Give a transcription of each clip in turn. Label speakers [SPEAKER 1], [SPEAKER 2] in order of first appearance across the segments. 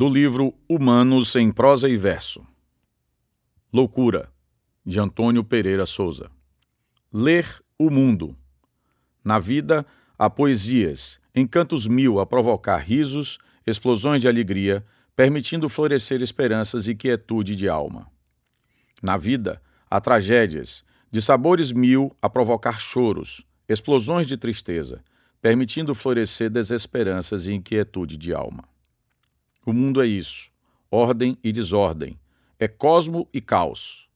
[SPEAKER 1] do livro Humanos em Prosa e Verso. Loucura, de Antônio Pereira Souza. Ler o mundo. Na vida, há poesias, encantos mil a provocar risos, explosões de alegria, permitindo florescer esperanças e quietude de alma. Na vida, há tragédias, de sabores mil a provocar choros, explosões de tristeza, permitindo florescer desesperanças e inquietude de alma. O mundo é isso: ordem e desordem, é cosmo e caos.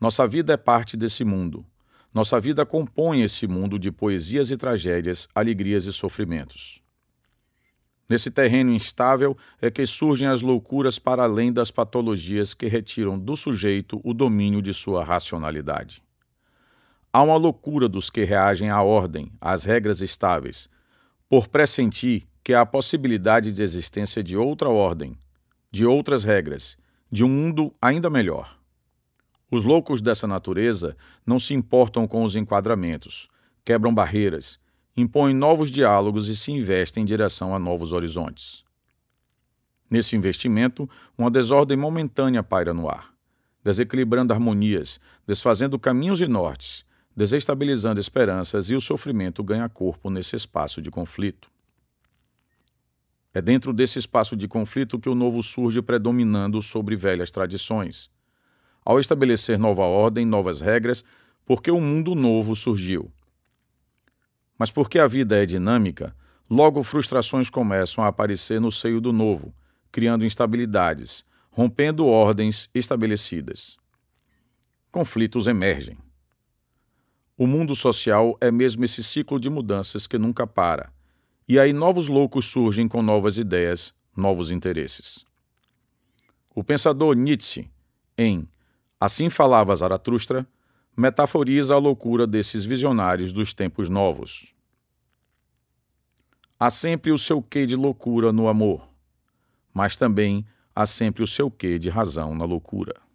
[SPEAKER 1] Nossa vida é parte desse mundo. Nossa vida compõe esse mundo de poesias e tragédias, alegrias e sofrimentos. Nesse terreno instável é que surgem as loucuras para além das patologias que retiram do sujeito o domínio de sua racionalidade. Há uma loucura dos que reagem à ordem, às regras estáveis, por pressentir que há a possibilidade de existência de outra ordem, de outras regras, de um mundo ainda melhor. Os loucos dessa natureza não se importam com os enquadramentos, quebram barreiras, impõem novos diálogos e se investem em direção a novos horizontes. Nesse investimento, uma desordem momentânea paira no ar, desequilibrando harmonias, desfazendo caminhos e nortes, desestabilizando esperanças e o sofrimento ganha corpo nesse espaço de conflito. É dentro desse espaço de conflito que o novo surge predominando sobre velhas tradições. Ao estabelecer nova ordem, novas regras, porque o mundo novo surgiu. Mas porque a vida é dinâmica, logo frustrações começam a aparecer no seio do novo, criando instabilidades, rompendo ordens estabelecidas. Conflitos emergem. O mundo social é mesmo esse ciclo de mudanças que nunca para e aí novos loucos surgem com novas ideias, novos interesses. O pensador Nietzsche, em Assim Falava Zaratustra, metaforiza a loucura desses visionários dos tempos novos. Há sempre o seu quê de loucura no amor, mas também há sempre o seu quê de razão na loucura.